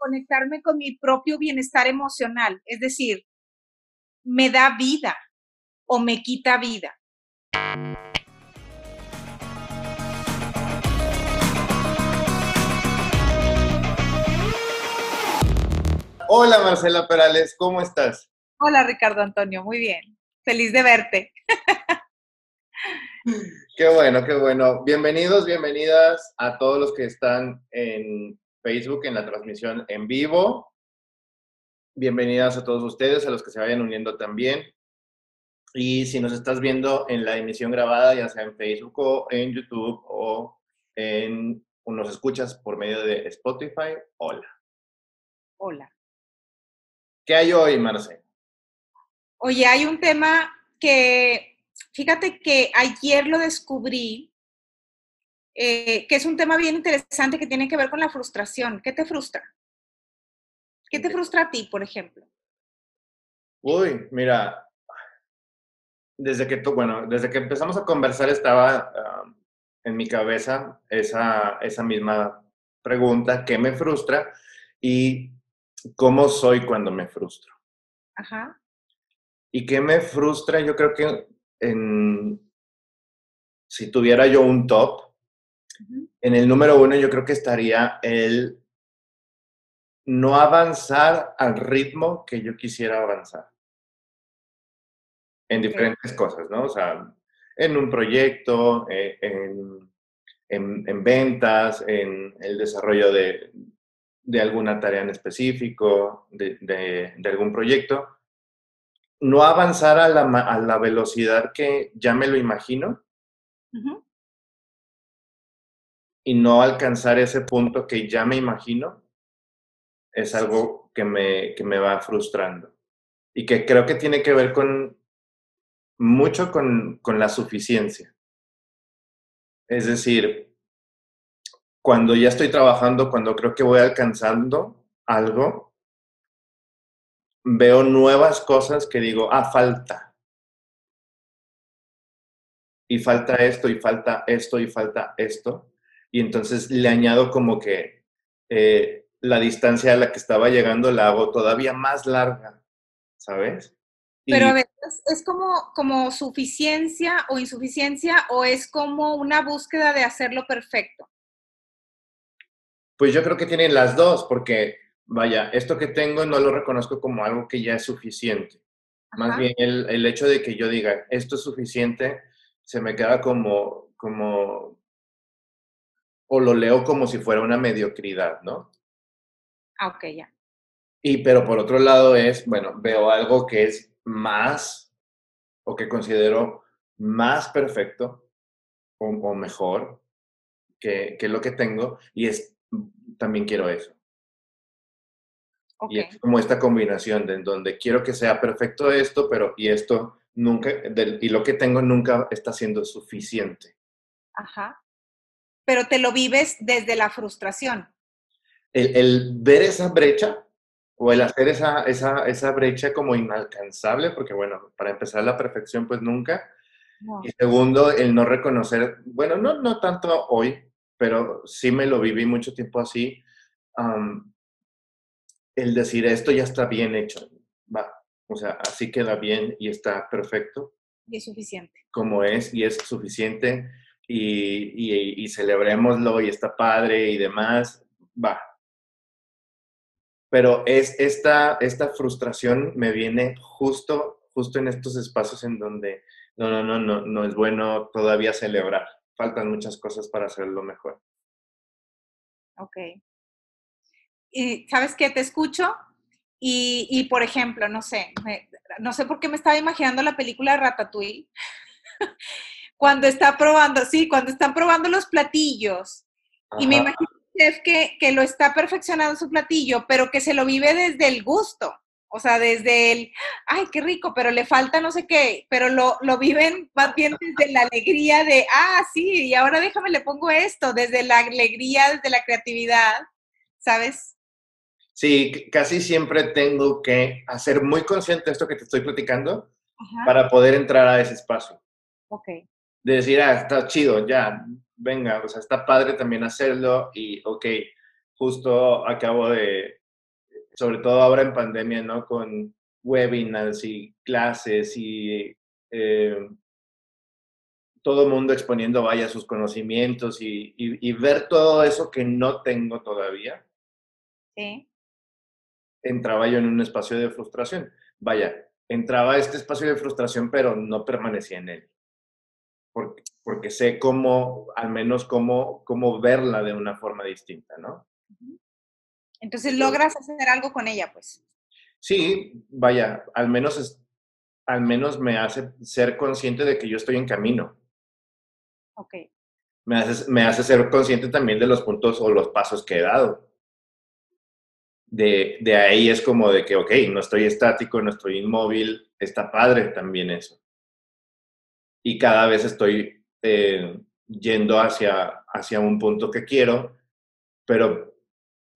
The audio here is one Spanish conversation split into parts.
conectarme con mi propio bienestar emocional, es decir, me da vida o me quita vida. Hola Marcela Perales, ¿cómo estás? Hola Ricardo Antonio, muy bien. Feliz de verte. Qué bueno, qué bueno. Bienvenidos, bienvenidas a todos los que están en Facebook en la transmisión en vivo. Bienvenidas a todos ustedes, a los que se vayan uniendo también. Y si nos estás viendo en la emisión grabada, ya sea en Facebook o en YouTube o en o nos escuchas por medio de Spotify, hola. Hola. ¿Qué hay hoy, Marce? Oye, hay un tema que, fíjate que ayer lo descubrí, eh, que es un tema bien interesante que tiene que ver con la frustración. ¿Qué te frustra? ¿Qué te frustra a ti, por ejemplo? Uy, mira, desde que, bueno, desde que empezamos a conversar estaba ah, en mi cabeza esa, esa misma pregunta, ¿qué me frustra? Y cómo soy cuando me frustro. Ajá. ¿Y qué me frustra? Yo creo que en, si tuviera yo un top, en el número uno yo creo que estaría el no avanzar al ritmo que yo quisiera avanzar. En diferentes cosas, ¿no? O sea, en un proyecto, eh, en, en, ventas, en el desarrollo de, de alguna tarea en específico, de, de, algún proyecto, no avanzar a la, a la, velocidad que ya me lo imagino y no alcanzar ese punto que ya me imagino es algo que me, que me va frustrando y que creo que tiene que ver con mucho con, con la suficiencia. Es decir, cuando ya estoy trabajando, cuando creo que voy alcanzando algo, veo nuevas cosas que digo, ah, falta. Y falta esto, y falta esto, y falta esto. Y entonces le añado como que eh, la distancia a la que estaba llegando la hago todavía más larga, ¿sabes? Pero a veces es como, como suficiencia o insuficiencia o es como una búsqueda de hacerlo perfecto. Pues yo creo que tienen las dos, porque vaya, esto que tengo no lo reconozco como algo que ya es suficiente. Más bien el, el, hecho de que yo diga, esto es suficiente, se me queda como, como, o lo leo como si fuera una mediocridad, ¿no? Ah, ok, ya. Y pero por otro lado es, bueno, veo algo que es más, o que considero más perfecto o, o mejor que, que, lo que tengo, y es también quiero eso. Y es como esta combinación de en donde quiero que sea perfecto esto, pero y esto nunca, y lo que tengo nunca está siendo suficiente. Ajá. Pero te lo vives desde la frustración. El, el ver esa brecha o el hacer esa, esa, esa, brecha como inalcanzable, porque bueno, para empezar la perfección pues nunca. Y segundo, el no reconocer, bueno, no, no tanto hoy, pero sí me lo viví mucho tiempo así. el decir esto ya está bien hecho, va, o sea, así queda bien y está perfecto. Y es suficiente. Como es, y es suficiente, y, y, y celebrémoslo, y está padre y demás, va. Pero es esta, esta frustración me viene justo, justo en estos espacios en donde no, no, no, no, no es bueno todavía celebrar faltan muchas cosas para hacerlo mejor. Ok. Y sabes qué, te escucho y por ejemplo, no sé, no sé por qué me estaba imaginando la película Ratatouille. cuando está probando, sí, cuando están probando los platillos. Ajá. Y me imagino chef que, que lo está perfeccionando su platillo, pero que se lo vive desde el gusto. O sea, desde el, ay, qué rico, pero le falta no sé qué, pero lo, lo viven más bien desde la alegría de, ah, sí, y ahora déjame, le pongo esto, desde la alegría, desde la creatividad, ¿sabes? Sí, casi siempre tengo que hacer muy consciente esto que te estoy platicando Ajá. para poder entrar a ese espacio. Ok. De decir, ah, está chido, ya, venga, o sea, está padre también hacerlo y, ok, justo acabo de sobre todo ahora en pandemia, ¿no? Con webinars y clases y eh, todo el mundo exponiendo, vaya, sus conocimientos y, ver todo eso que no tengo todavía. Sí. Entraba yo en un espacio de frustración. Vaya, entraba a este espacio de frustración, pero no permanecía en él. Porque, porque sé cómo, al menos cómo, cómo verla de una forma distinta, ¿no? Entonces logras hacer algo con ella, pues. Sí, vaya, al menos, es, al menos me hace ser consciente de que yo estoy en camino. Ok. Me hace, me hace ser consciente también de los puntos o los pasos que he dado. De, de ahí es como de que, ok, no estoy estático, no estoy inmóvil, está padre también eso. Y cada vez estoy eh, yendo hacia, hacia un punto que quiero, pero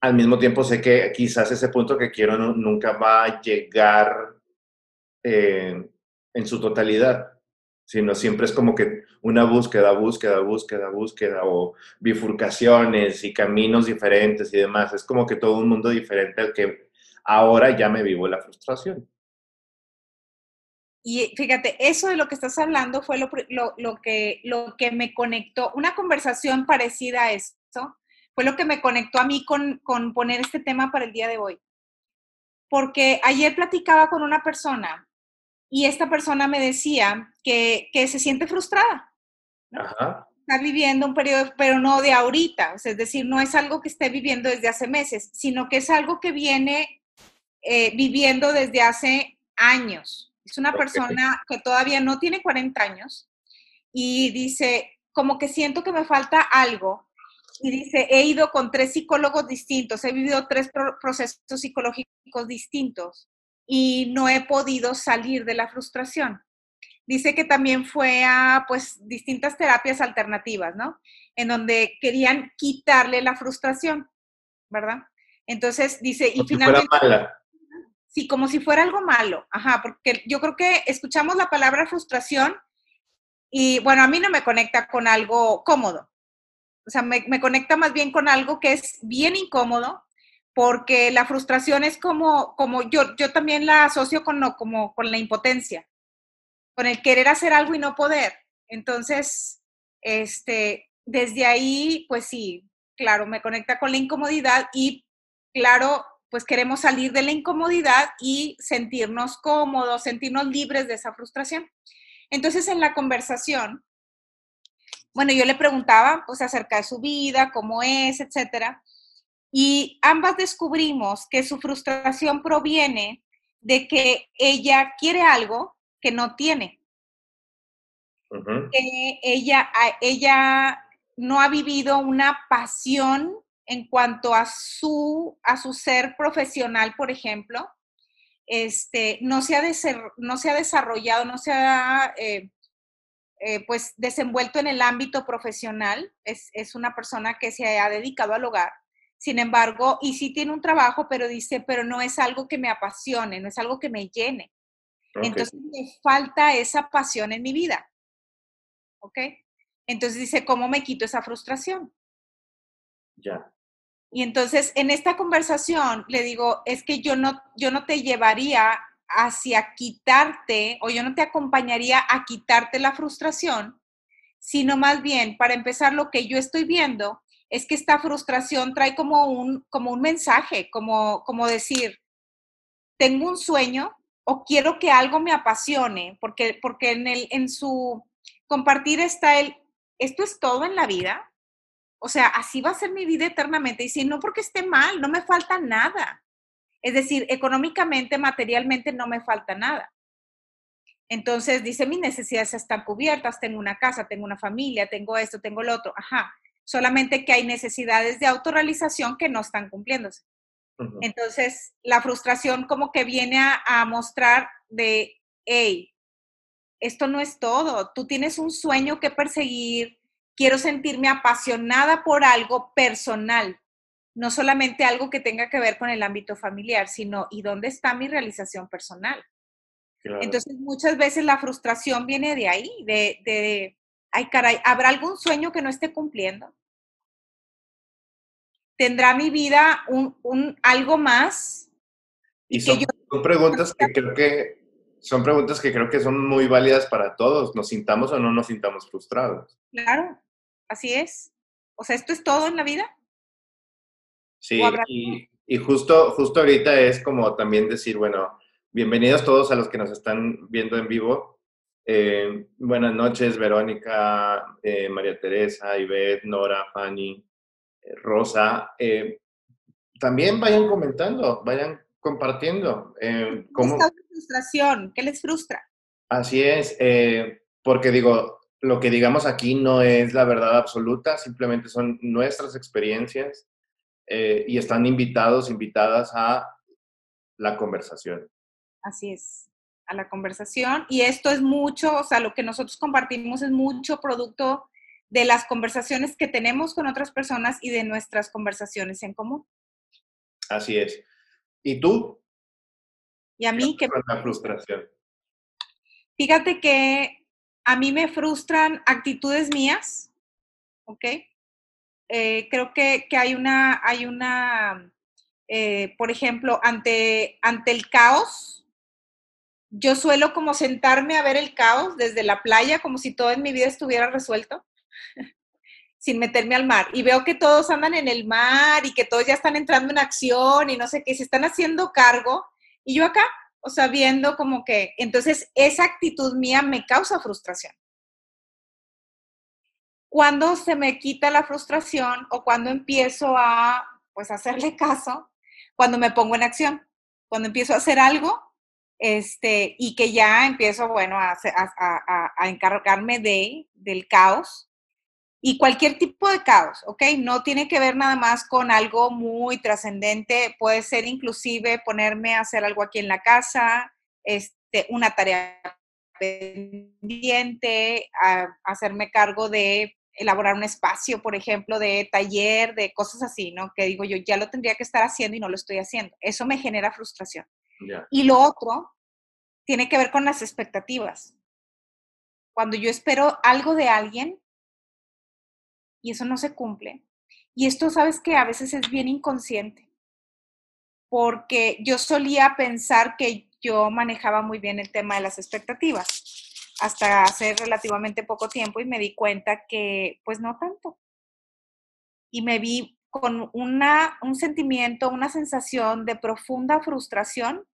al mismo tiempo sé que quizás ese punto que quiero nunca va a llegar eh, en su totalidad, sino siempre es como que una búsqueda, búsqueda, búsqueda, búsqueda, o bifurcaciones y caminos diferentes y demás. Es como que todo un mundo diferente al que ahora ya me vivo la frustración. Y fíjate, eso de lo que estás hablando fue lo, lo, que, lo que me conectó, una conversación parecida a eso, fue lo que me conectó a mí con, poner este tema para el día de hoy. Porque ayer platicaba con una persona y esta persona me decía que, se siente frustrada. Está viviendo un periodo, pero no de ahorita. es decir, no es algo que esté viviendo desde hace meses, sino que es algo que viene eh, viviendo desde hace años. Es una persona que todavía no tiene 40 años y dice, como que siento que me falta algo y dice, he ido con tres psicólogos distintos, he vivido tres procesos psicológicos distintos y no he podido salir de la frustración. Dice que también fue a pues distintas terapias alternativas, ¿no? En donde querían quitarle la frustración, ¿verdad? Entonces dice, y finalmente... Sí, como si fuera algo malo, ajá, porque yo creo que escuchamos la palabra frustración y bueno, a mí no me conecta con algo cómodo, o sea, me, conecta más bien con algo que es bien incómodo, porque la frustración es como, como yo, yo también la asocio con, como, con la impotencia, con el querer hacer algo y no poder. Entonces, este, desde ahí, pues sí, claro, me conecta con la incomodidad y claro, pues queremos salir de la incomodidad y sentirnos cómodos, sentirnos libres de esa frustración. Entonces, en la conversación, bueno, yo le preguntaba pues acerca de su vida, cómo es, etcétera. Y ambas descubrimos que su frustración proviene de que ella quiere algo que no tiene. que ella, ella no ha vivido una pasión en cuanto a su, a su ser profesional, por ejemplo. Este, no, se ha no se ha desarrollado, no se ha eh, eh, pues desenvuelto en el ámbito profesional, es, una persona que se ha dedicado al hogar. Sin embargo, y sí tiene un trabajo, pero dice, pero no es algo que me apasione, no es algo que me llene. Entonces me falta esa pasión en mi vida. ¿Ok? Entonces dice, ¿cómo me quito esa frustración? Ya. Y entonces en esta conversación le digo, es que yo no, yo no te llevaría hacia quitarte, o yo no te acompañaría a quitarte la frustración, sino más bien, para empezar, lo que yo estoy viendo es que esta frustración trae como un, como un mensaje, como, como decir, tengo un sueño o quiero que algo me apasione, porque, porque en, el, en su compartir está el, esto es todo en la vida, o sea, así va a ser mi vida eternamente, y si no porque esté mal, no me falta nada. Es decir, económicamente, materialmente no me falta nada. Entonces dice, mis necesidades están cubiertas, tengo una casa, tengo una familia, tengo esto, tengo lo otro. Ajá, solamente que hay necesidades de autorrealización que no están cumpliéndose. Entonces, la frustración como que viene a, a mostrar de, hey, esto no es todo, tú tienes un sueño que perseguir, quiero sentirme apasionada por algo personal, no solamente algo que tenga que ver con el ámbito familiar, sino ¿y dónde está mi realización personal? Entonces, muchas veces la frustración viene de ahí, de, de, ay caray, ¿habrá algún sueño que no esté cumpliendo? ¿Tendrá mi vida un, un algo más Y son, son preguntas que creo que son preguntas que creo que son muy válidas para todos, nos sintamos o no nos sintamos frustrados. Claro, así es. O sea, ¿esto es todo en la vida? Sí, y, y, justo, justo ahorita es como también decir, bueno, bienvenidos todos a los que nos están viendo en vivo. Eh, buenas noches, Verónica, eh, María Teresa, Ivette, Nora, Fanny, eh, Rosa. también vayan comentando, vayan compartiendo. ¿Cómo está frustración? ¿Qué les frustra? Así es, porque digo, lo que digamos aquí no es la verdad absoluta, simplemente son nuestras experiencias y están invitados, invitadas a la conversación. Así es a la conversación y esto es mucho, o sea, lo que nosotros compartimos es mucho producto de las conversaciones que tenemos con otras personas y de nuestras conversaciones en común. Así es. ¿Y tú? Y a mí que... La frustración. Fíjate que a mí me frustran actitudes mías, ¿ok? Eh, creo que, que, hay una, hay una eh, por ejemplo, ante, ante el caos, yo suelo como sentarme a ver el caos desde la playa, como si todo en mi vida estuviera resuelto, sin meterme al mar. Y veo que todos andan en el mar y que todos ya están entrando en acción y no sé qué, se están haciendo cargo. Y yo acá, o sea, como que, entonces esa actitud mía me causa frustración. Cuando se me quita la frustración o cuando empiezo a, pues, hacerle caso, cuando me pongo en acción, cuando empiezo a hacer algo este, y que ya empiezo, bueno, a, a, encargarme de, del caos y cualquier tipo de caos, ¿ok? No tiene que ver nada más con algo muy trascendente, puede ser inclusive ponerme a hacer algo aquí en la casa, este, una tarea pendiente, hacerme cargo de elaborar un espacio, por ejemplo, de taller, de cosas así, ¿no? Que digo yo, ya lo tendría que estar haciendo y no lo estoy haciendo. Eso me genera frustración. Y lo otro tiene que ver con las expectativas. Cuando yo espero algo de alguien y eso no se cumple, y esto sabes que a veces es bien inconsciente, porque yo solía pensar que yo manejaba muy bien el tema de las expectativas hasta hace relativamente poco tiempo y me di cuenta que pues no tanto. Y me vi con una, un sentimiento, una sensación de profunda frustración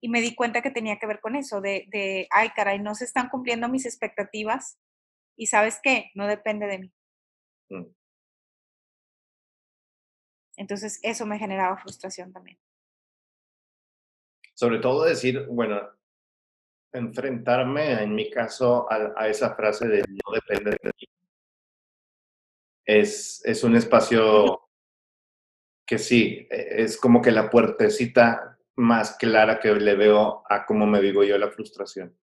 y me di cuenta que tenía que ver con eso, de, de, ay, caray, no se están cumpliendo mis expectativas y sabes qué, no depende de mí. Mm. Entonces, eso me generaba frustración también. Sobre todo decir, bueno, enfrentarme, en mi caso, a, a esa frase de no depende de mí. Es, es un espacio que sí, e, es como que la puertecita más clara que le veo a cómo me vivo yo la frustración.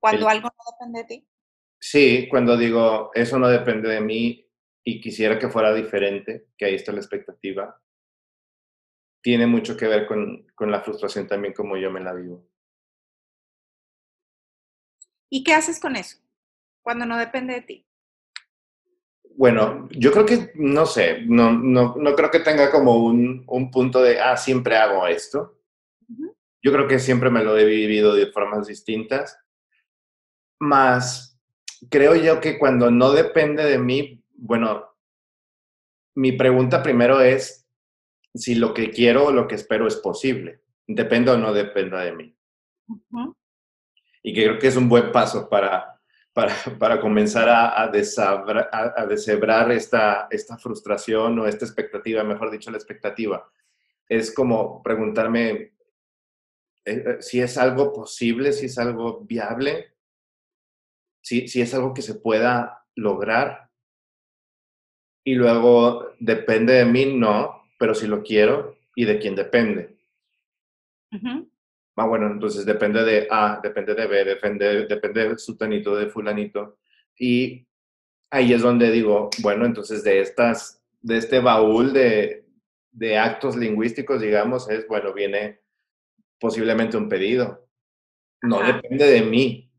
Cuando algo no depende de ti. Sí, cuando digo, eso no depende de mí y quisiera que fuera diferente, que ahí está la expectativa, tiene mucho que ver con, con la frustración también como yo me la vivo. ¿Y qué haces con eso cuando no depende de ti? Bueno, yo creo que, no sé, no, no, no creo que tenga como un, un, punto de, ah, siempre hago esto. Yo creo que siempre me lo he vivido de formas distintas. Más, creo yo que cuando no depende de mí, bueno, mi pregunta primero es si lo que quiero o lo que espero es posible. Depende o no dependa de mí. Y que creo que es un buen paso para, para, para comenzar a, a, a, deshebrar esta, esta frustración o esta expectativa, mejor dicho, la expectativa. Es como preguntarme eh, eh, si es algo posible, si es algo viable, si, si es algo que se pueda lograr. Y luego, depende de mí, no, pero si lo quiero y de quién depende. Ah, bueno, entonces depende de A, depende de B, depende, depende de sutanito, de fulanito. Y ahí es donde digo, bueno, entonces de estas, de este baúl de, de actos lingüísticos, digamos, es, bueno, viene posiblemente un pedido. No depende de mí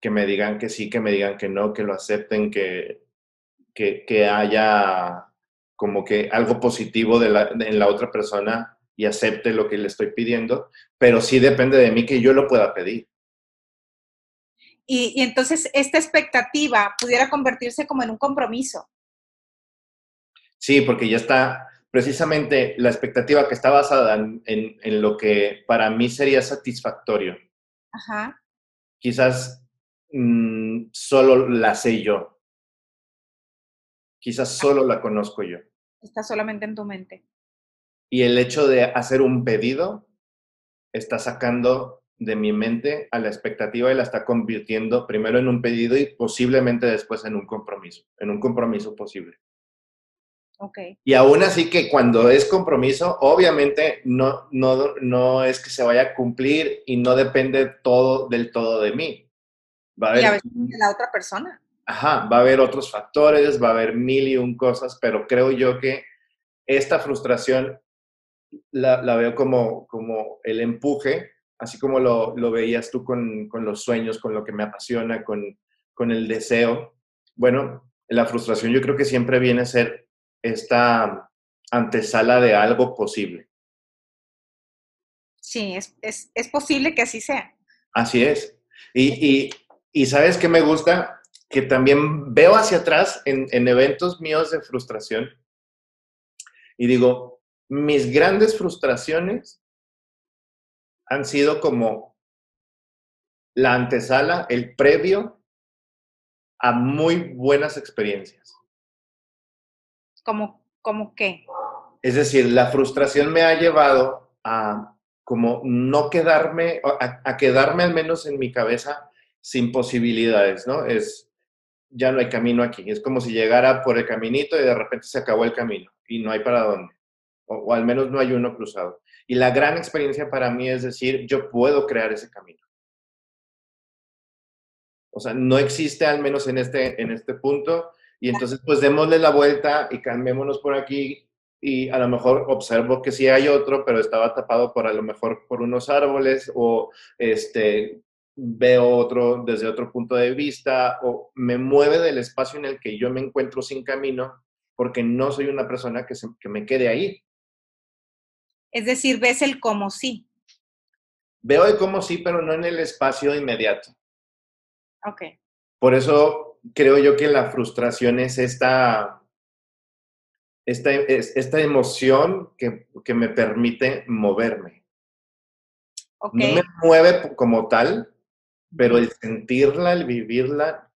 que me digan que sí, que me digan que no, que lo acepten, que, que, que haya como que algo positivo de la, en la otra persona y acepte lo que le estoy pidiendo, pero sí depende de mí que yo lo pueda pedir. Y, entonces esta expectativa pudiera convertirse como en un compromiso. Sí, porque ya está precisamente la expectativa que está basada en, en lo que para mí sería satisfactorio. Ajá. Quizás Mm, solo la sé yo. Quizás solo la conozco yo. Está solamente en tu mente. Y el hecho de hacer un pedido está sacando de mi mente a la expectativa y la está convirtiendo primero en un pedido y posiblemente después en un compromiso, en un compromiso posible. Okay. Y aún así que cuando es compromiso, obviamente no, no, no es que se vaya a cumplir y no depende todo del todo de mí. Va a haber, y a veces de la otra persona. Ajá, va a haber otros factores, va a haber mil y un cosas, pero creo yo que esta frustración la, la veo como, como el empuje, así como lo, lo veías tú con, con, los sueños, con lo que me apasiona, con, con el deseo. Bueno, la frustración yo creo que siempre viene a ser esta antesala de algo posible. Sí, es, es, es posible que así sea. Así es. Y, y, y sabes qué me gusta? Que también veo hacia atrás en, en eventos míos de frustración y digo, mis grandes frustraciones han sido como la antesala, el previo a muy buenas experiencias. ¿Cómo, cómo qué? Es decir, la frustración me ha llevado a como no quedarme, a, a quedarme al menos en mi cabeza sin posibilidades, ¿no? Es, ya no hay camino aquí. Es como si llegara por el caminito y de repente se acabó el camino y no hay para dónde. O, al menos no hay uno cruzado. Y la gran experiencia para mí es decir, yo puedo crear ese camino. O sea, no existe al menos en este, en este punto. Y entonces, pues démosle la vuelta y cambiémonos por aquí. Y a lo mejor observo que sí hay otro, pero estaba tapado por a lo mejor por unos árboles o este, veo otro desde otro punto de vista o me mueve del espacio en el que yo me encuentro sin camino porque no soy una persona que, que me quede ahí. Es decir, ves el como sí. Veo el como sí, pero no en el espacio inmediato. Ok. Por eso creo yo que la frustración es esta, esta, esta emoción que, que me permite moverme. Okay. No me mueve como tal, pero el sentirla, el vivirla,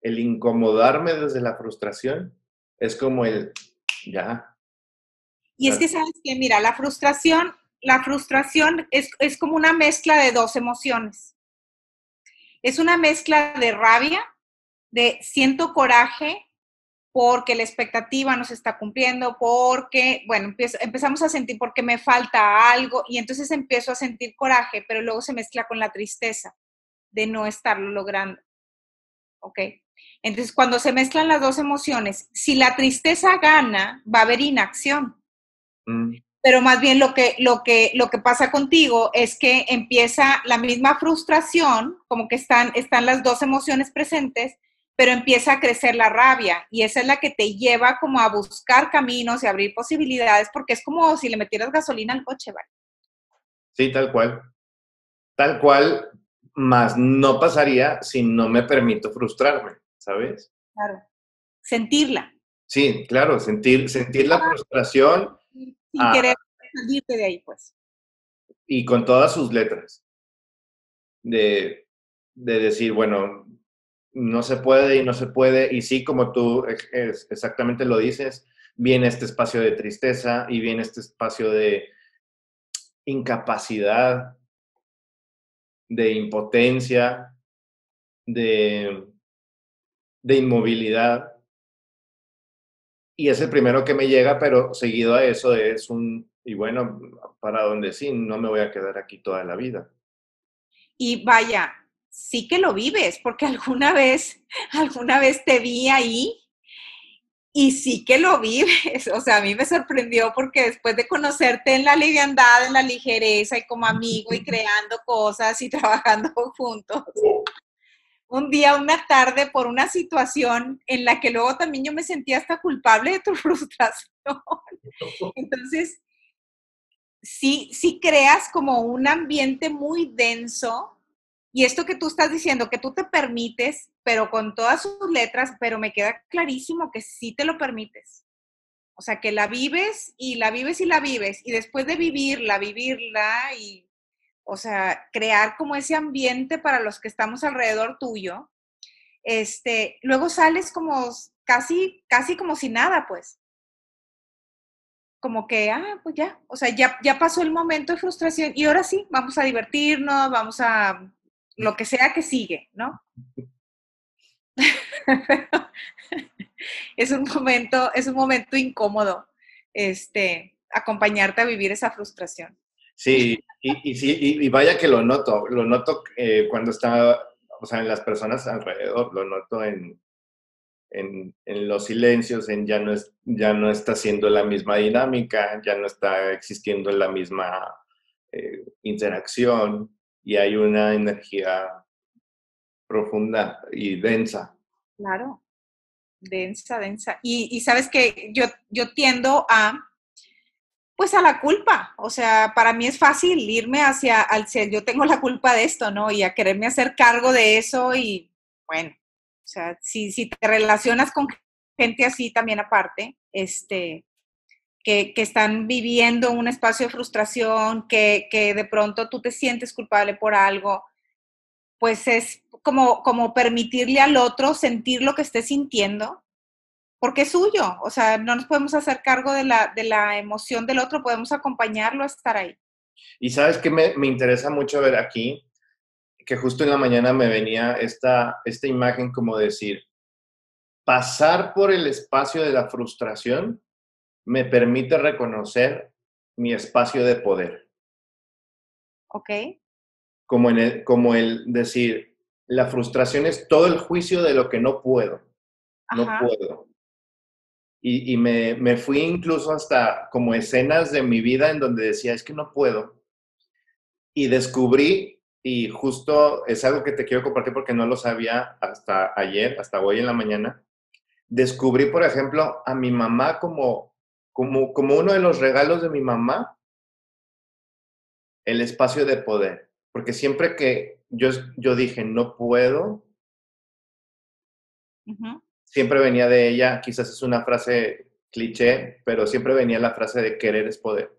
el incomodarme desde la frustración, es como el, ya. Y es que sabes que, mira, la frustración, la frustración es, es como una mezcla de dos emociones. Es una mezcla de rabia, de siento coraje porque la expectativa no se está cumpliendo, porque, bueno, empezamos a sentir porque me falta algo y entonces empiezo a sentir coraje, pero luego se mezcla con la tristeza de no estarlo logrando. ¿Ok? Entonces, cuando se mezclan las dos emociones, si la tristeza gana, va a haber inacción. Mm. Pero más bien lo que, lo, que, lo que pasa contigo es que empieza la misma frustración, como que están, están las dos emociones presentes, pero empieza a crecer la rabia y esa es la que te lleva como a buscar caminos y abrir posibilidades, porque es como si le metieras gasolina al coche, ¿vale? Sí, tal cual. Tal cual, más no pasaría si no me permito frustrarme, ¿sabes? Claro. Sentirla. Sí, claro, sentir, sentir la frustración. Sin querer salirte de ahí, pues. Y con todas sus letras. De, de decir, bueno, no se puede y no se puede. Y sí, como tú exactamente lo dices, viene este espacio de tristeza y viene este espacio de incapacidad de impotencia, de, de inmovilidad. Y es el primero que me llega, pero seguido a eso es un, y bueno, para donde sí, no me voy a quedar aquí toda la vida. Y vaya, sí que lo vives, porque alguna vez, alguna vez te vi ahí y sí que lo vives. O sea, a mí me sorprendió porque después de conocerte en la liviandad, en la ligereza y como amigo y creando cosas y trabajando juntos, un día, una tarde, por una situación en la que luego también yo me sentía hasta culpable de tu frustración. Entonces, sí, sí creas como un ambiente muy denso. Y esto que tú estás diciendo, que tú te permites, pero con todas sus letras, pero me queda clarísimo que sí te lo permites. O sea, que la vives y la vives y la vives. Y después de vivirla, vivirla y, o sea, crear como ese ambiente para los que estamos alrededor tuyo, este, luego sales como casi, casi como si nada, pues como que, ah, pues ya, o sea, ya, ya pasó el momento de frustración y ahora sí, vamos a divertirnos, vamos a lo que sea que sigue, ¿no? es un momento, es un momento incómodo, este, acompañarte a vivir esa frustración. Sí, y, y sí, y, vaya que lo noto, lo noto eh, cuando está, o sea, en las personas alrededor, lo noto en, en, los silencios, en ya no, es, ya no está siendo la misma dinámica, ya no está existiendo la misma eh, interacción y hay una energía profunda y densa. Claro, densa, densa. Y, sabes que yo, yo tiendo a, pues a la culpa. O sea, para mí es fácil irme hacia, al yo tengo la culpa de esto, ¿no? Y a quererme hacer cargo de eso y bueno, o sea, si, si te relacionas con gente así también aparte, este, que, están viviendo un espacio de frustración, que, que, de pronto tú te sientes culpable por algo, pues es como, como permitirle al otro sentir lo que esté sintiendo, porque es suyo. O sea, no nos podemos hacer cargo de la, de la emoción del otro, podemos acompañarlo a estar ahí. Y sabes que me, me interesa mucho ver aquí, que justo en la mañana me venía esta, esta imagen como decir, pasar por el espacio de la frustración me permite reconocer mi espacio de poder. Ok. Como, en el, como el decir, la frustración es todo el juicio de lo que no puedo. No puedo. Y, y me, me, fui incluso hasta como escenas de mi vida en donde decía, es que no puedo. Y descubrí y justo es algo que te quiero compartir porque no lo sabía hasta ayer, hasta hoy en la mañana. Descubrí, por ejemplo, a mi mamá como, como, como uno de los regalos de mi mamá, el espacio de poder. Porque siempre que yo, yo dije, no puedo, siempre venía de ella, quizás es una frase cliché, pero siempre venía la frase de querer es poder.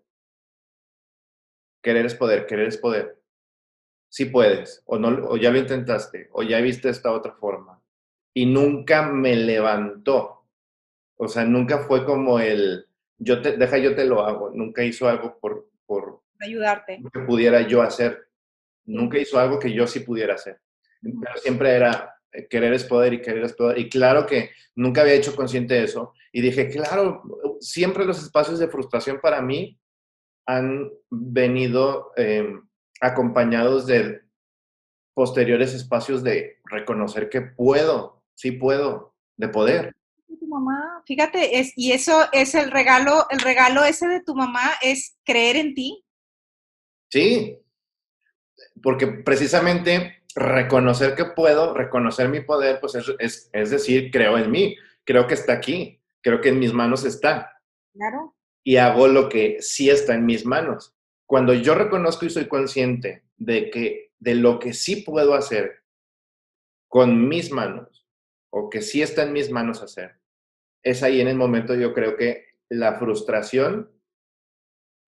Querer es poder, querer es poder sí puedes, o, no, o ya lo intentaste, o ya viste esta otra forma. Y nunca me levantó. O sea, nunca fue como el, yo te, deja, yo te lo hago. Nunca hizo algo por, por ayudarte. Que pudiera yo hacer. Nunca hizo algo que yo sí pudiera hacer. Pero siempre era eh, querer es poder y querer es poder. Y claro que nunca había hecho consciente de eso. Y dije, claro, siempre los espacios de frustración para mí han venido eh, acompañados de posteriores espacios de reconocer que puedo, sí puedo, de poder. Mamá, fíjate, es, y eso es el regalo, el regalo ese de tu mamá es creer en ti. Sí, porque precisamente reconocer que puedo, reconocer mi poder, pues es, es, es decir, creo en mí, creo que está aquí, creo que en mis manos está. Claro. Y hago lo que sí está en mis manos. Cuando yo reconozco y soy consciente de que de lo que sí puedo hacer con mis manos o que sí está en mis manos hacer, es ahí en el momento yo creo que la frustración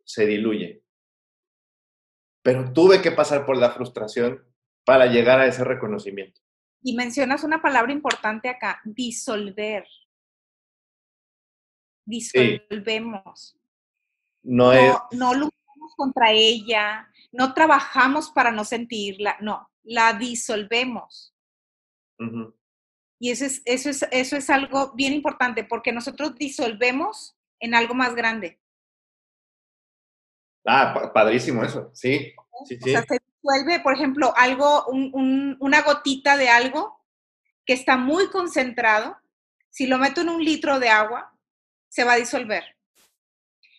se diluye. Pero tuve que pasar por la frustración para llegar a ese reconocimiento. Y mencionas una palabra importante acá, disolver. Disolvemos. No, es... No contra ella, no trabajamos para no sentirla, no, la disolvemos. Y eso es, eso, es, eso es algo bien importante porque nosotros disolvemos en algo más grande. Ah, padrísimo eso, sí. sí, sí. O sea, se disuelve, por ejemplo, algo, una gotita de algo que está muy concentrado. Si lo meto en un litro de agua, se va a disolver.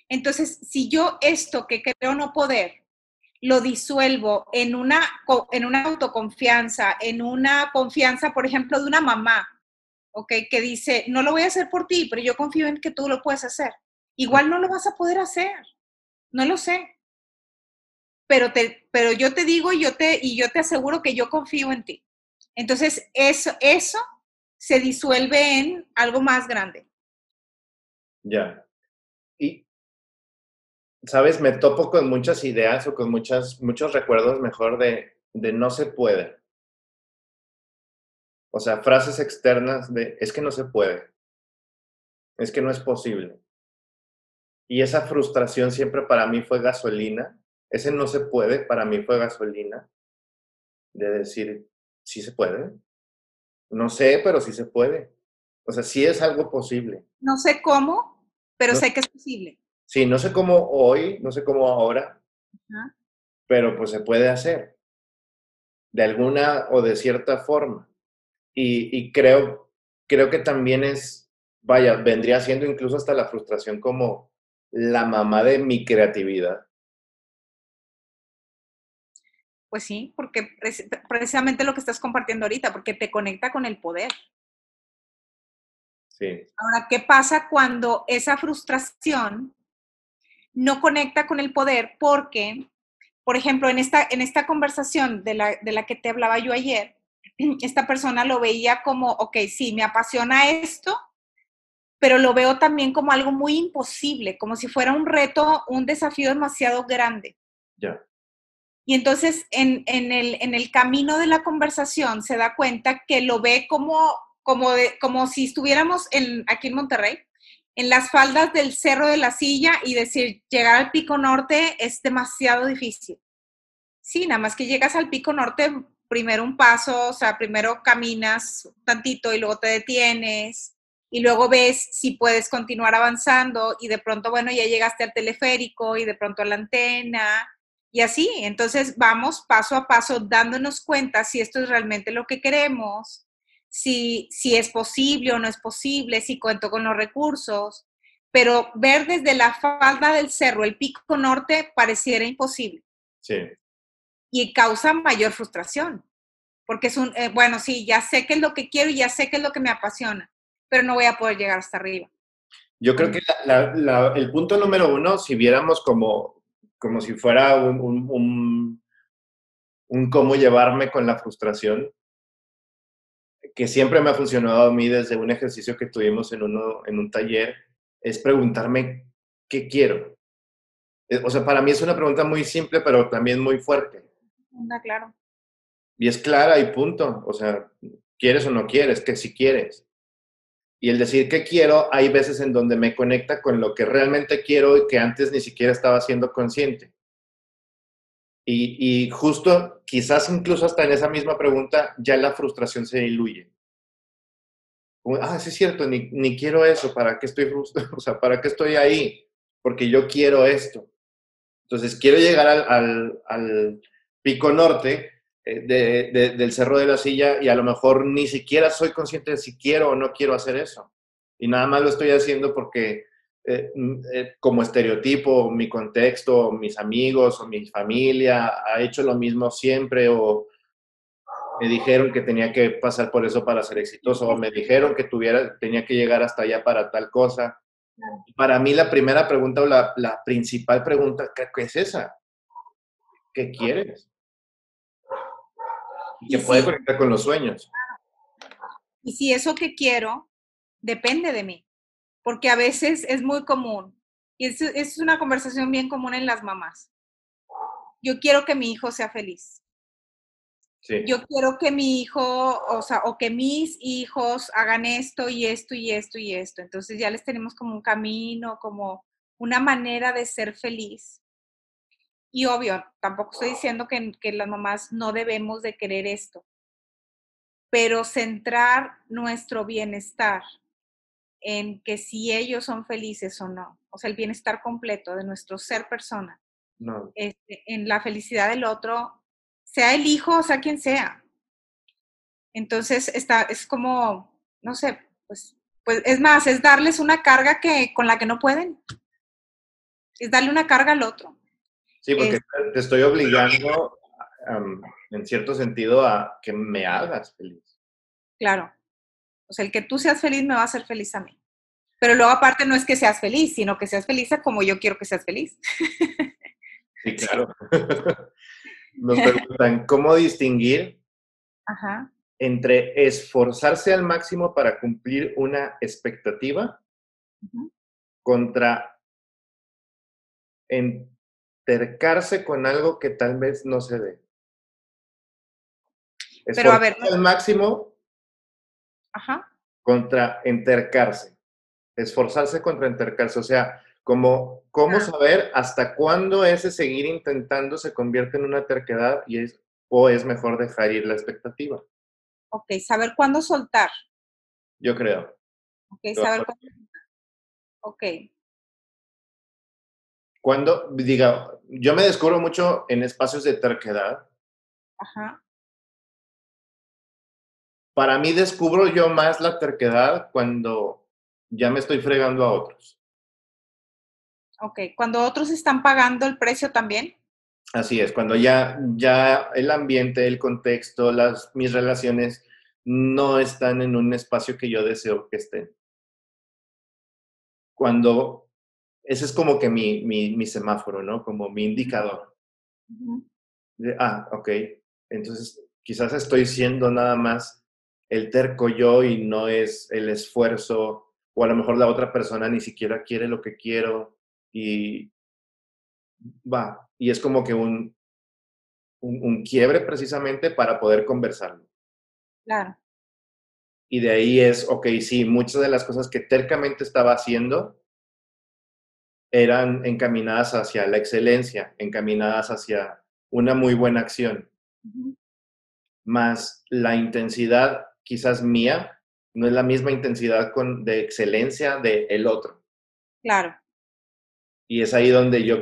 Entonces, si yo esto que creo no poder, lo disuelvo en una, en una autoconfianza, en una confianza, por ejemplo, de una mamá, ¿ok? Que dice, no lo voy a hacer por ti, pero yo confío en que tú lo puedes hacer. Igual no lo vas a poder hacer. No lo sé. pero, te, pero yo te digo yo te, y yo te aseguro que yo confío en ti. Entonces, eso, eso se disuelve en algo más grande. Ya. Y, sabes, me topo con muchas ideas o con muchas, muchos recuerdos mejor de, de no se puede. O sea, frases externas de es que no se puede, es que no es posible. Y esa frustración siempre para mí fue gasolina, ese no se puede para mí fue gasolina de decir, sí se puede. No sé, pero sí se puede. O sea, sí es algo posible. No sé cómo, pero sé que es posible. Sí, no sé cómo hoy, no sé cómo ahora, pero pues se puede hacer. De alguna o de cierta forma. Y, creo, creo que también es, vaya, vendría siendo incluso hasta la frustración como la mamá de mi creatividad. Pues sí, porque precisamente lo que estás compartiendo ahorita, porque te conecta con el poder. Sí. Ahora, ¿qué pasa cuando esa frustración no conecta con el poder? Porque, por ejemplo, en esta, en esta conversación de la, de la que te hablaba yo ayer, esta persona lo veía como, ok, sí, me apasiona esto, pero lo veo también como algo muy imposible, como si fuera un reto, un desafío demasiado grande. Ya. Y entonces en, en, el, en, el, camino de la conversación se da cuenta que lo ve como, como, de, como si estuviéramos en, aquí en Monterrey, en las faldas del Cerro de la Silla y decir, llegar al Pico Norte es demasiado difícil. Sí, nada más que llegas al Pico Norte primero un paso, o sea, primero caminas tantito y luego te detienes y luego ves si puedes continuar avanzando y de pronto, bueno, ya llegaste al teleférico y de pronto a la antena y así. Entonces vamos paso a paso dándonos cuenta si esto es realmente lo que queremos, si, si es posible o no es posible, si cuento con los recursos. Pero ver desde la falda del cerro el pico norte pareciera imposible. Sí y causa mayor frustración. Porque es un, eh, bueno, sí, ya sé qué es lo que quiero y ya sé qué es lo que me apasiona, pero no voy a poder llegar hasta arriba. Yo creo que el punto número uno, si viéramos como, como si fuera un, un, un, cómo llevarme con la frustración, que siempre me ha funcionado a mí desde un ejercicio que tuvimos en, uno, en un taller, es preguntarme qué quiero. Eh, o sea, para mí es una pregunta muy simple, pero también muy fuerte claro. Y es clara y punto. O sea, quieres o no quieres, que si quieres. Y el decir que quiero, hay veces en donde me conecta con lo que realmente quiero y que antes ni siquiera estaba siendo consciente. Y, justo, quizás incluso hasta en esa misma pregunta, ya la frustración se diluye. ah, sí es cierto, ni, ni quiero eso, ¿para qué estoy frustrado? O sea, ¿para qué estoy ahí? Porque yo quiero esto. Entonces, quiero llegar al, al Pico Norte eh, de, del Cerro de la Silla y a lo mejor ni siquiera soy consciente de si quiero o no quiero hacer eso. Y nada más lo estoy haciendo porque eh, mm, eh, como estereotipo, mi contexto, mis amigos o mi familia ha hecho lo mismo siempre o me dijeron que tenía que pasar por eso para ser exitoso o me dijeron que tuviera, tenía que llegar hasta allá para tal cosa. Para mí la primera pregunta o la, la principal pregunta, ¿qué, ¿qué, es esa? ¿Qué quieres? Y que puede conectar con los sueños. Y si eso que quiero depende de mí, porque a veces es muy común, y es, es una conversación bien común en las mamás. Yo quiero que mi hijo sea feliz. Sí. Yo quiero que mi hijo, o sea, o que mis hijos hagan esto y esto y esto y esto. Entonces ya les tenemos como un camino, como una manera de ser feliz. Y obvio, tampoco estoy diciendo que, que las mamás no debemos de querer esto, pero centrar nuestro bienestar en que si ellos son felices o no, o sea, el bienestar completo de nuestro ser persona, no. este, en la felicidad del otro, sea el hijo o sea quien sea. Entonces, está, es como, no sé, pues, pues es más, es darles una carga que, con la que no pueden. Es darle una carga al otro. Sí, porque te estoy obligando, en cierto sentido, a que me hagas feliz. Claro. O sea, el que tú seas feliz me va a hacer feliz a mí. Pero luego aparte no es que seas feliz, sino que seas feliz como yo quiero que seas feliz. Sí, claro. Nos preguntan, ¿cómo distinguir Ajá. entre esforzarse al máximo para cumplir una expectativa contra entercarse con algo que tal vez no se dé? Pero, a ver, Esforzarse al máximo Ajá. contra entercarse. Esforzarse contra entercarse. O sea, como, ¿cómo saber hasta cuándo ese seguir intentando se convierte en una terquedad y es, o es mejor dejar ir la expectativa? Ok, saber cuándo soltar. Yo creo. Ok, Yo saber cuándo soltar. Ok, Cuando, diga, yo me descubro mucho en espacios de terquedad. ajá. Para mí descubro yo más la terquedad cuando ya me estoy fregando a otros. Ok, cuando otros están pagando el precio también. Así es, cuando ya, ya el ambiente, el contexto, las, mis relaciones no están en un espacio que yo deseo que estén. Cuando, ese es como que mi, mi, mi semáforo, ¿no? Como mi indicador. De, ah, ok, entonces quizás estoy siendo nada más el terco yo y no es el esfuerzo, o a lo mejor la otra persona ni siquiera quiere lo que quiero y va, y es como que un, un, un quiebre precisamente para poder conversarlo. Claro. Y de ahí es, ok, sí, muchas de las cosas que tercamente estaba haciendo eran encaminadas hacia la excelencia, encaminadas hacia una muy buena acción. Más la intensidad quizás mía no es la misma intensidad con, de excelencia del el otro. Claro. Y es ahí donde yo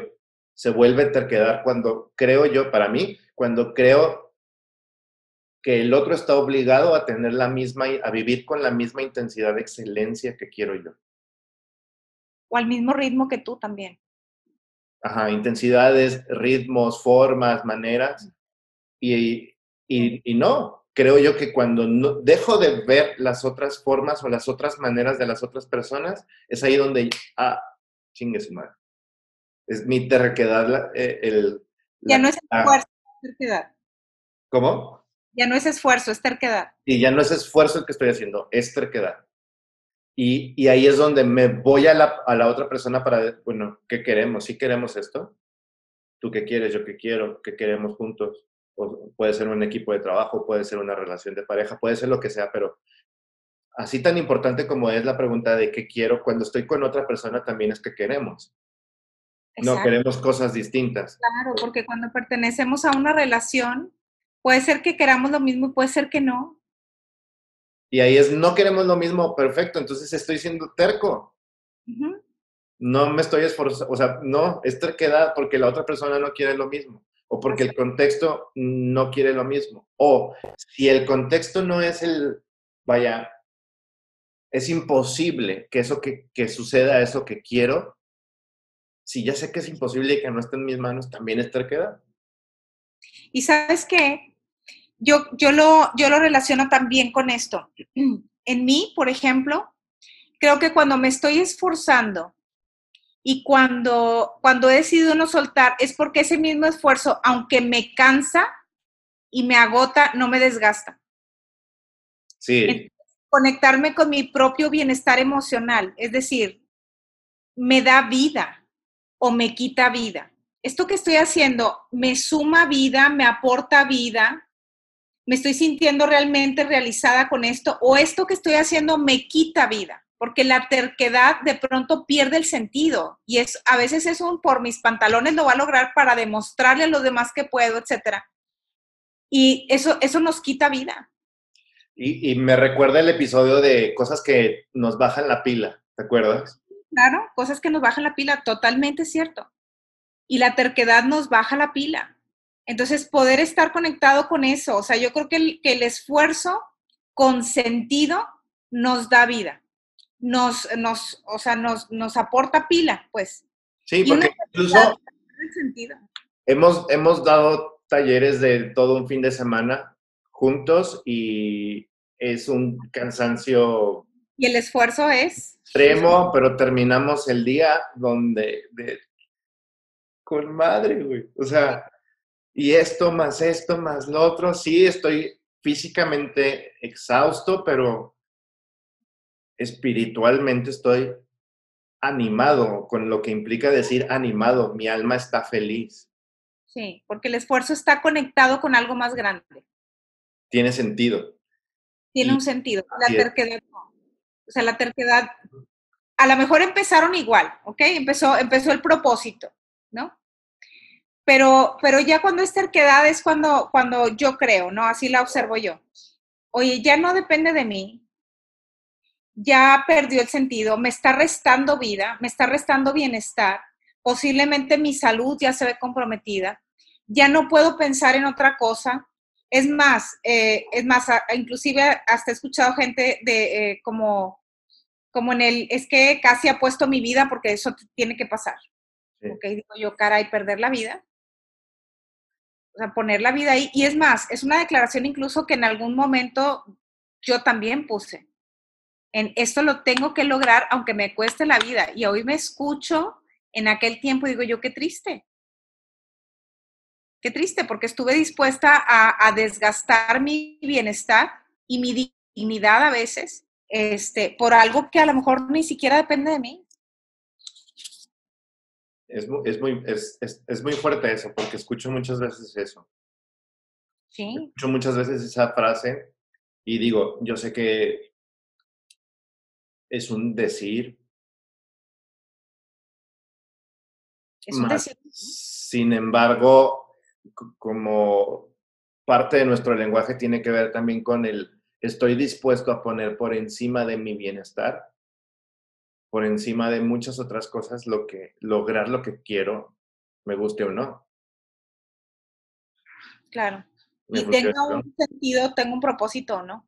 se vuelve terquedad cuando creo yo, para mí, cuando creo que el otro está obligado a tener la misma, a vivir con la misma intensidad de excelencia que quiero yo. O al mismo ritmo que tú también. Ajá, intensidades, ritmos, formas, maneras. Y, y, y no, creo yo que cuando no, dejo de ver las otras formas o las otras maneras de las otras personas, es ahí donde, ah, chingue su madre. Es mi terquedad, la- eh, el... Ya la- no es ah, esfuerzo, es terquedad. ¿Cómo? Ya no es esfuerzo, es terquedad. Y ya no es esfuerzo el que estoy haciendo, es terquedad. Y, y ahí es donde me voy a la, a la otra persona para, bueno, ¿qué queremos? ¿Sí queremos esto? ¿Tú qué quieres? ¿Yo qué quiero? ¿Qué queremos juntos? O puede ser un equipo de trabajo, puede ser una relación de pareja, puede ser lo que sea, pero así tan importante como es la pregunta de qué quiero, cuando estoy con otra persona también es que queremos. No, queremos cosas distintas. Claro, porque cuando pertenecemos a una relación, puede ser que queramos lo mismo, puede ser que no. Y ahí es, no queremos lo mismo, perfecto, entonces estoy siendo terco. No me estoy esforzando, o sea, no, es terquedad porque la otra persona no quiere lo mismo, o porque el contexto no quiere lo mismo, o si el contexto no es el, vaya, es imposible que eso que, que suceda, eso que quiero, si ya sé que es imposible y que no está en mis manos, también es terquedad. Y sabes qué, yo, yo, lo, yo lo relaciono también con esto. En mí, por ejemplo, creo que cuando me estoy esforzando y cuando, cuando he decidido no soltar, es porque ese mismo esfuerzo, aunque me cansa y me agota, no me desgasta. Sí, Conectarme con mi propio bienestar emocional, es decir, me da vida o me quita vida. Esto que estoy haciendo me suma vida, me aporta vida, me estoy sintiendo realmente realizada con esto o esto que estoy haciendo me quita vida, porque la terquedad de pronto pierde el sentido y es a veces es un por mis pantalones lo va a lograr para demostrarle a los demás que puedo, etcétera. Y eso eso nos quita vida. y, y me recuerda el episodio de cosas que nos bajan la pila, ¿te acuerdas? Claro, cosas que nos bajan la pila, totalmente cierto. Y la terquedad nos baja la pila. Entonces, poder estar conectado con eso, o sea, yo creo que el, que el esfuerzo con sentido nos da vida, nos, nos, o sea, nos, nos aporta pila, pues. Sí, Y porque incluso sentido. hemos, hemos dado talleres de todo un fin de semana juntos y es un cansancio Y el esfuerzo es, extremo, pero terminamos el día donde, de, con madre, güey. O sea, y esto más esto más lo otro, sí, estoy físicamente exhausto, pero espiritualmente estoy animado, con lo que implica decir animado, mi alma está feliz. Sí, porque el esfuerzo está conectado con algo más grande. Tiene sentido. Tiene un sentido. La terquedad O sea, la terquedad, a lo mejor empezaron igual, ¿ok? Empezó, empezó el propósito, ¿no? Pero, pero ya cuando es terquedad es cuando, cuando yo creo, ¿no? Así la observo yo. Oye, ya no depende de mí, ya perdió el sentido, me está restando vida, me está restando bienestar, posiblemente mi salud ya se ve comprometida, ya no puedo pensar en otra cosa. Es más, eh, es más, inclusive hasta he escuchado gente de eh, como, como en el, es que casi ha puesto mi vida porque eso tiene que pasar. Ok, digo yo, caray, perder la vida. O sea, poner la vida ahí. Y es más, es una declaración incluso que en algún momento yo también puse en esto lo tengo que lograr aunque me cueste la vida. Y hoy me escucho en aquel tiempo y digo yo, qué triste. Qué triste, porque estuve dispuesta a, desgastar mi bienestar y mi dignidad a veces este, por algo que a lo mejor ni siquiera depende de mí. Es, es muy, es, es, muy fuerte eso, porque escucho muchas veces eso. Sí. Escucho muchas veces esa frase y digo, yo sé que es un decir. Es un decir. Sin embargo, como parte de nuestro lenguaje tiene que ver también con el estoy dispuesto a poner por encima de mi bienestar, por encima de muchas otras cosas, lo que lograr lo que quiero, me guste o no. Claro. y tengo un sentido, tengo un propósito, ¿no?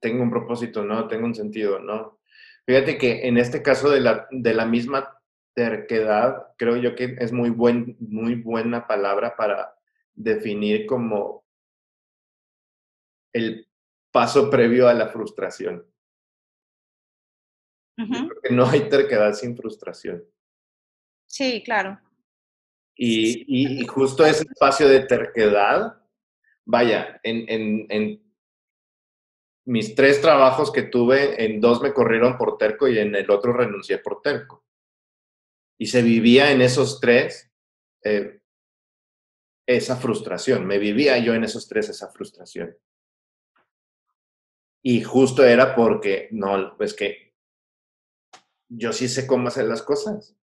Tengo un propósito, no, tengo un sentido, no. Fíjate que en este caso de la, de la misma terquedad, creo yo que es muy, buen, muy buena palabra para definir como el paso previo a la frustración. Porque no hay terquedad sin frustración. Sí, claro. Y, y, justo ese espacio de terquedad, vaya, en, en, en mis tres trabajos que tuve, en dos me corrieron por terco y en el otro renuncié por terco. Y se vivía en esos tres eh, esa frustración, me vivía yo en esos tres esa frustración. Y justo era porque, no, pues que yo sí sé cómo hacer las cosas.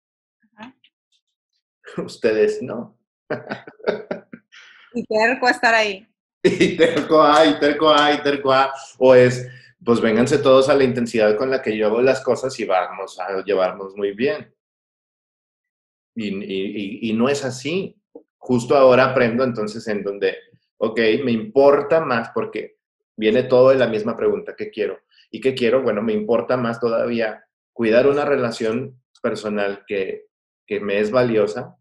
Ustedes no. y terco estar ahí. y terco A, y terco A, y terco A, o es, pues vénganse todos a la intensidad con la que yo hago las cosas y vamos a llevarnos muy bien. Y, y, no es así. Justo ahora aprendo entonces en donde, ok, me importa más porque viene todo en la misma pregunta, ¿qué quiero? ¿Y qué quiero? Bueno, me importa más todavía cuidar una relación personal que, que me es valiosa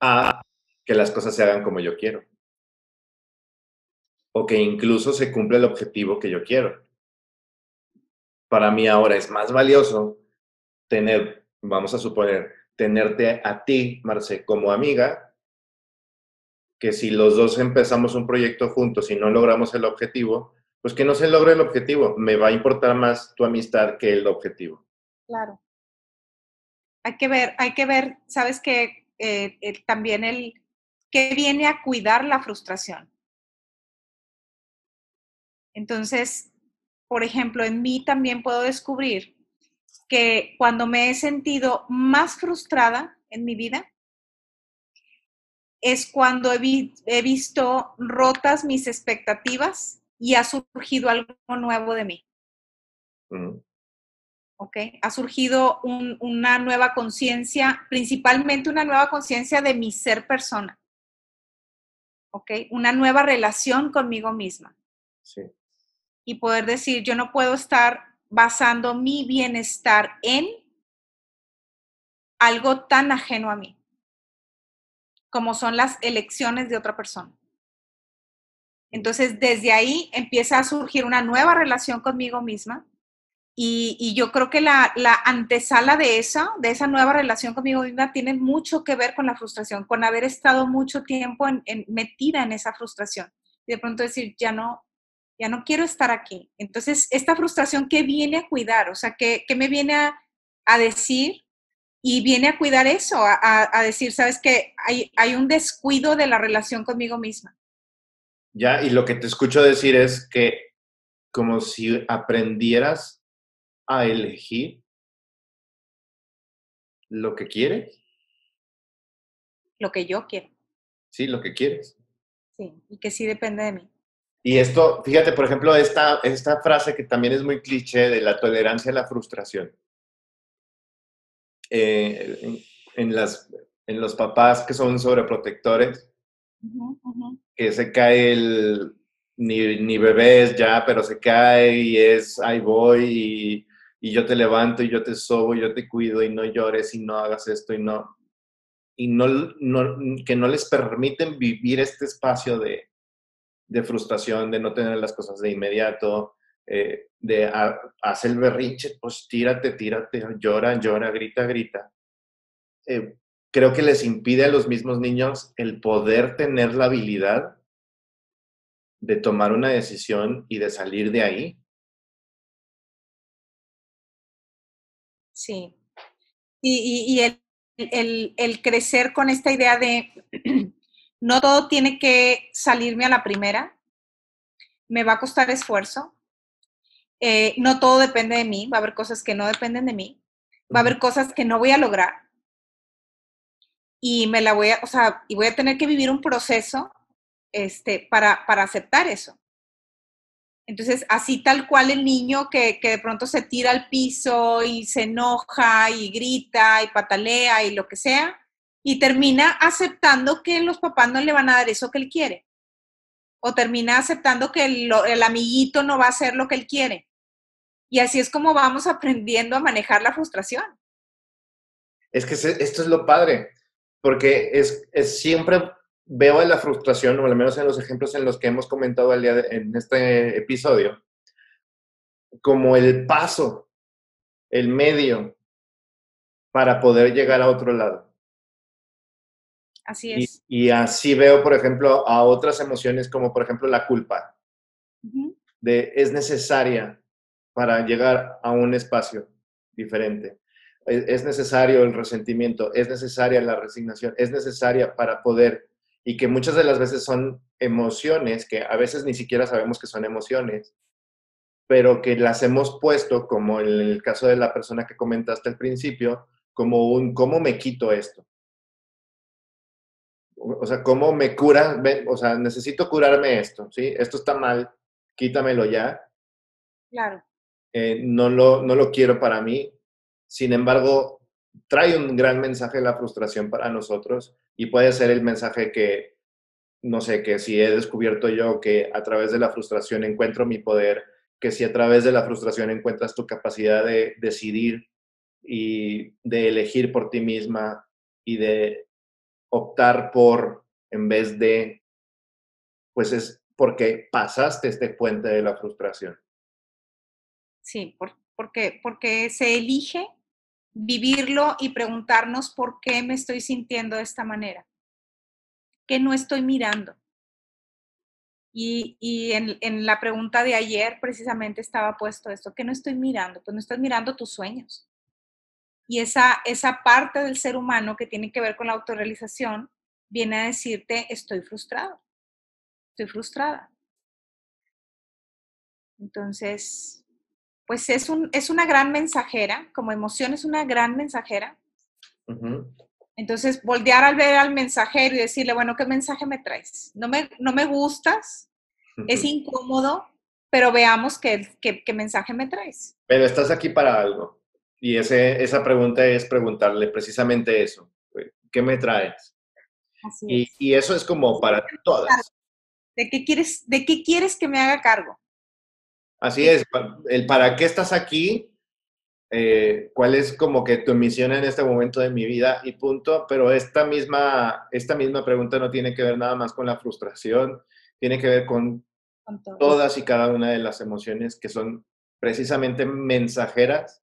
a que las cosas se hagan como yo quiero o que incluso se cumple el objetivo que yo quiero. Para mí ahora es más valioso tener, vamos a suponer, tenerte a ti, Marce, como amiga, que si los dos empezamos un proyecto juntos y no logramos el objetivo, pues que no se logre el objetivo. Me va a importar más tu amistad que el objetivo. Claro. Hay que ver, hay que ver, sabes que eh, también el que viene a cuidar la frustración. Entonces, por ejemplo, en mí también puedo descubrir que cuando me he sentido más frustrada en mi vida, es cuando he, visto rotas mis expectativas y ha surgido algo nuevo de mí. Mm. ¿Ok? Ha surgido una nueva conciencia, principalmente una nueva conciencia de mi ser persona. ¿Ok? Una nueva relación conmigo misma. Sí y poder decir, yo no puedo estar basando mi bienestar en algo tan ajeno a mí, como son las elecciones de otra persona. Entonces, desde ahí empieza a surgir una nueva relación conmigo misma Y, yo creo que la, antesala de esa, de esa nueva relación conmigo misma, tiene mucho que ver con la frustración, con haber estado mucho tiempo metida en esa frustración. Y de pronto decir, ya no, ya no quiero estar aquí. Entonces, esta frustración, ¿qué viene a cuidar? O sea, ¿qué, me viene a, decir? Y viene a cuidar eso, a, decir, sabes que hay, hay un descuido de la relación conmigo misma. Ya, y lo que te escucho decir es que como si aprendieras a elegir lo que quieres. Lo que yo quiero. Sí, lo que quieres. Sí, y que sí depende de mí. Y esto, fíjate, por ejemplo, esta, esta frase que también es muy cliché de la tolerancia a la frustración. Eh, en, las, en los papás que son sobreprotectores, que se cae el, ni, ni bebés ya, pero se cae y es, ahí voy y y yo te levanto y yo te sobo y yo te cuido y no llores y no hagas esto y no, y no, que no les permiten vivir este espacio de, de frustración, de no tener las cosas de inmediato, eh, de hacer el berrinche, pues tírate, tírate, llora, llora, grita, grita. Eh, creo que les impide a los mismos niños el poder tener la habilidad de tomar una decisión y de salir de ahí Sí. Y, el, crecer con esta idea de no todo tiene que salirme a la primera, me va a costar esfuerzo, eh, no todo depende de mí, va a haber cosas que no dependen de mí, va a haber cosas que no voy a lograr y me la voy a, o sea, y voy a tener que vivir un proceso este, para, para aceptar eso. Entonces, así tal cual el niño que, de pronto se tira al piso y se enoja y grita y patalea y lo que sea, y termina aceptando que los papás no le van a dar eso que él quiere. O termina aceptando que el, amiguito no va a hacer lo que él quiere. Y así es como vamos aprendiendo a manejar la frustración. Es que esto es lo padre, porque es, siempre veo la frustración, o al menos en los ejemplos en los que hemos comentado el en este episodio, como el paso, el medio para poder llegar a otro lado. Así es. Y, así veo, por ejemplo, a otras emociones como, por ejemplo, la culpa. de, es necesaria para llegar a un espacio diferente. es necesario el resentimiento, es necesaria la resignación, es necesaria para poder y que muchas de las veces son emociones que a veces ni siquiera sabemos que son emociones, pero que las hemos puesto, como en el caso de la persona que comentaste al principio, como un ¿cómo me quito esto? O sea, ¿cómo me cura? O sea, necesito curarme esto, ¿sí? Esto está mal, quítamelo ya. Claro. Eh, no, lo, no lo quiero para mí. Sin embargo, trae un gran mensaje de la frustración para nosotros y puede ser el mensaje que, no sé, que si he descubierto yo que a través de la frustración encuentro mi poder, que si a través de la frustración encuentras tu capacidad de decidir y de elegir por ti misma y de optar por en vez de, pues es porque pasaste este puente de la frustración. Sí, porque, porque se elige vivirlo y preguntarnos por qué me estoy sintiendo de esta manera, qué no estoy mirando. Y, en, la pregunta de ayer precisamente estaba puesto esto, ¿qué no estoy mirando? Pues no estoy mirando tus sueños. Y esa, esa parte del ser humano que tiene que ver con la autorrealización viene a decirte, estoy frustrado, estoy frustrada. Entonces, pues es, un, es una gran mensajera, como emoción es una gran mensajera. Entonces, voltear al ver al mensajero y decirle, bueno, ¿qué mensaje me traes? No me, no me gustas, es incómodo, pero veamos qué, qué, mensaje me traes. Pero estás aquí para algo. Y ese, esa pregunta es preguntarle precisamente eso. ¿Qué me traes? y, y, eso es como para todas. ¿De qué, quieres, ¿De qué quieres que me haga cargo? Así es, el para qué estás aquí, eh, cuál es como que tu misión en este momento de mi vida y punto, pero esta misma, esta misma pregunta no tiene que ver nada más con la frustración, tiene que ver con, todas y cada una de las emociones que son precisamente mensajeras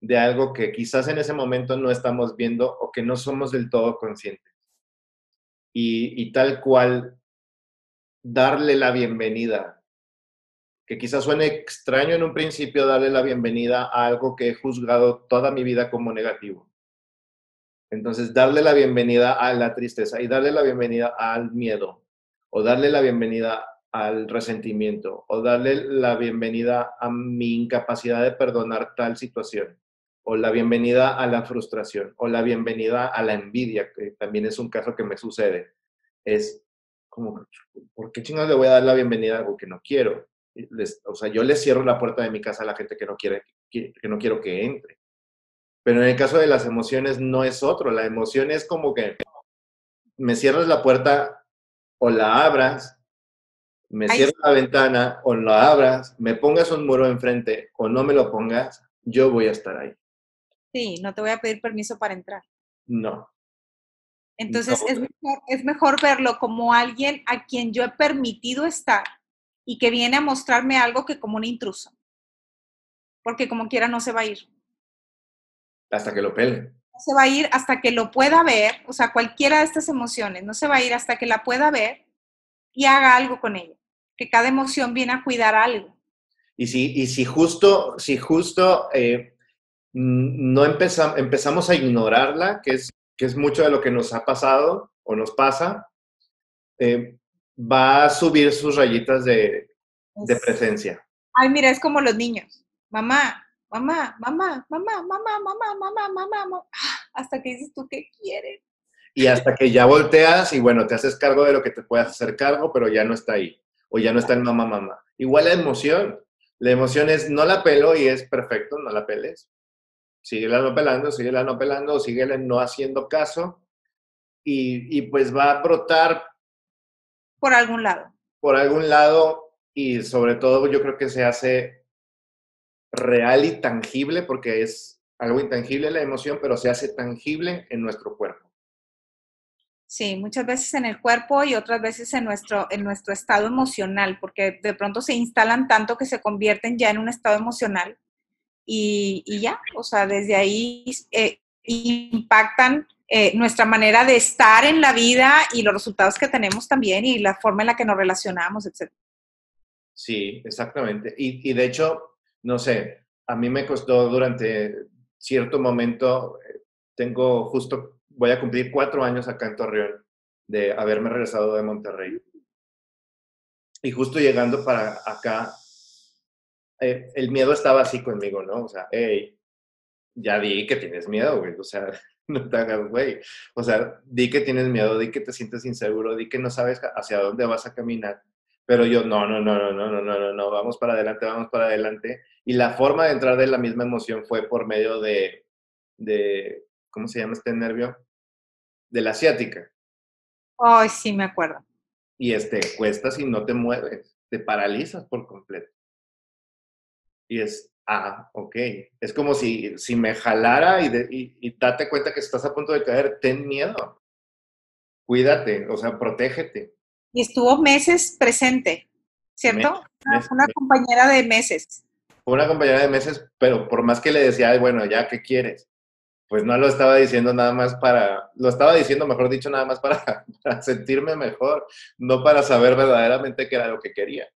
de algo que quizás en ese momento no estamos viendo o que no somos del todo conscientes. Y, y tal cual, darle la bienvenida, que quizás suene extraño en un principio darle la bienvenida a algo que he juzgado toda mi vida como negativo. Entonces, darle la bienvenida a la tristeza y darle la bienvenida al miedo, o darle la bienvenida al resentimiento, o darle la bienvenida a mi incapacidad de perdonar tal situación, o la bienvenida a la frustración, o la bienvenida a la envidia, que también es un caso que me sucede. Es como, ¿por qué chingados le voy a dar la bienvenida a algo que no quiero? o sea, yo le cierro la puerta de mi casa a la gente que no, quiere, que, no quiero que entre. Pero en el caso de las emociones no es otro. La emoción es como que me cierras la puerta o la abras, me cierras la ventana o la abras, me pongas un muro enfrente o no me lo pongas, yo voy a estar ahí. Sí, no te voy a pedir permiso para entrar. No. Entonces es, mejor, es mejor verlo como alguien a quien yo he permitido estar y que viene a mostrarme algo que como un intruso. Porque como quiera no se va a ir. Hasta que lo pele. No se va a ir hasta que lo pueda ver, o sea, cualquiera de estas emociones, no se va a ir hasta que la pueda ver y haga algo con ella. Que cada emoción viene a cuidar algo. Y si, y si justo, si justo eh, no empezamos, empezamos a ignorarla, que es, que es mucho de lo que nos ha pasado o nos pasa, eh, va a subir sus rayitas de, de presencia. Ay, mira, es como los niños. Mamá, mamá, mamá, mamá, mamá, mamá, mamá, mamá, mamá, hasta que dices tú qué quieres. Y hasta que ya volteas y bueno, te haces cargo de lo que te puedas hacer cargo, pero ya no está ahí. O ya no está en mamá, mamá. Igual la emoción. La emoción es no la pelo y es perfecto, no la peles. Sigue la no pelando, sigue la no pelando, sigue no haciendo caso. Y, y pues va a brotar. Por algún lado. Por algún lado y sobre todo yo creo que se hace real y tangible, porque es algo intangible la emoción, pero se hace tangible en nuestro cuerpo. Sí, muchas veces en el cuerpo y otras veces en nuestro, en nuestro estado emocional, porque de pronto se instalan tanto que se convierten ya en un estado emocional y, ya, o sea, desde ahí eh, impactan eh, nuestra manera de estar en la vida y los resultados que tenemos también y la forma en la que nos relacionamos, etc. Sí, exactamente. Y, y de hecho, no sé, a mí me costó durante cierto momento, eh, tengo justo, voy a cumplir cuatro años acá en Torreón de haberme regresado de Monterrey. Y justo llegando para acá, eh, el miedo estaba así conmigo, ¿no? O sea, hey, ya di que tienes miedo, güey. O sea, no te hagas, güey. O sea, di que tienes miedo, di que te sientes inseguro, di que no sabes hacia dónde vas a caminar. Pero yo, no, no, no, no, no, no, no, no, no, vamos para adelante, vamos para adelante. Y la forma de entrar de la misma emoción fue por medio de, de ¿cómo se llama este nervio? De la asiática. Ay, sí, me acuerdo. Y este, cuesta si no te mueves, te paralizas por completo. Y es, ah, ok. Es como si, si me jalara y, y, y date cuenta que estás a punto de caer, ten miedo. Cuídate, o sea, protégete y estuvo meses presente, ¿cierto? una compañera de meses. Una compañera de meses, pero por más que le decía, bueno, ya, ¿qué quieres? Pues no lo estaba diciendo nada más para, lo estaba diciendo, mejor dicho, nada más para, sentirme mejor, no para saber verdaderamente qué era lo que quería.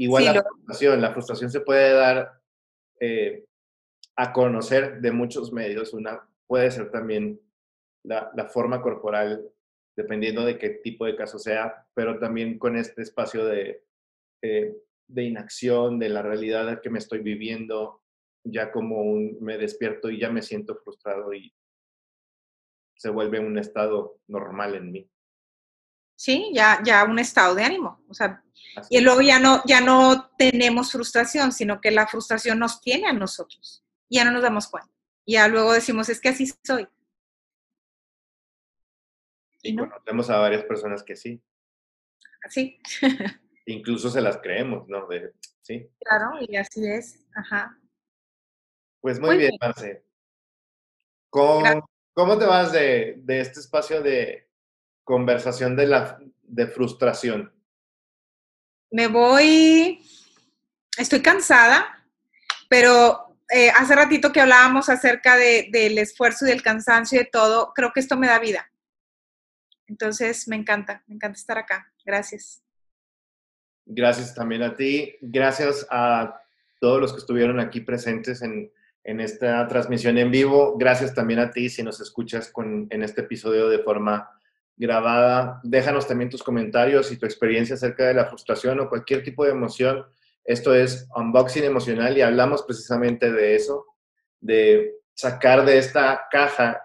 Igual la frustración, la frustración se puede dar eh, a conocer de muchos medios, una puede ser también la, la forma corporal dependiendo de qué tipo de caso sea, pero también con este espacio de, eh, de inacción, de la realidad que me estoy viviendo, ya como un, me despierto y ya me siento frustrado y se vuelve un estado normal en mí. Sí, ya, ya un estado de ánimo. O sea, y luego ya no, ya no tenemos frustración, sino que la frustración nos tiene a nosotros. Ya no nos damos cuenta. Ya luego decimos, es que así soy. Y conocemos a varias personas que sí. Sí. Incluso se las creemos, ¿no? sí. Claro, y así es. Ajá. Pues muy, bien, Marce. ¿Cómo, ¿Cómo, te vas de, de, este espacio de conversación de, la, de frustración? Me voy estoy cansada, pero eh, hace ratito que hablábamos acerca del esfuerzo y del cansancio y de todo, creo que esto me da vida. Entonces, me encanta, me encanta estar acá. Gracias. Gracias también a ti. Gracias a todos los que estuvieron aquí presentes en, en esta transmisión en vivo. Gracias también a ti si nos escuchas con, en este episodio de forma grabada. Déjanos también tus comentarios y tu experiencia acerca de la frustración o cualquier tipo de emoción. Esto es Unboxing Emocional y hablamos precisamente de eso, de sacar de esta caja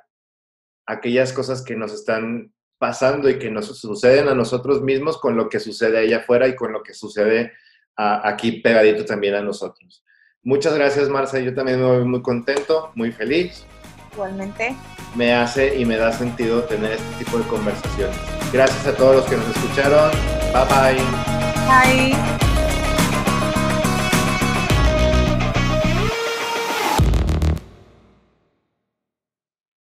aquellas cosas que nos están pasando y que nos suceden a nosotros mismos con lo que sucede allá afuera y con lo que sucede aquí pegadito también a nosotros. Muchas gracias, Marcia. Yo también me voy muy contento, muy feliz. Igualmente. Me hace y me da sentido tener este tipo de conversaciones. Gracias a todos los que nos escucharon. Bye bye. Bye.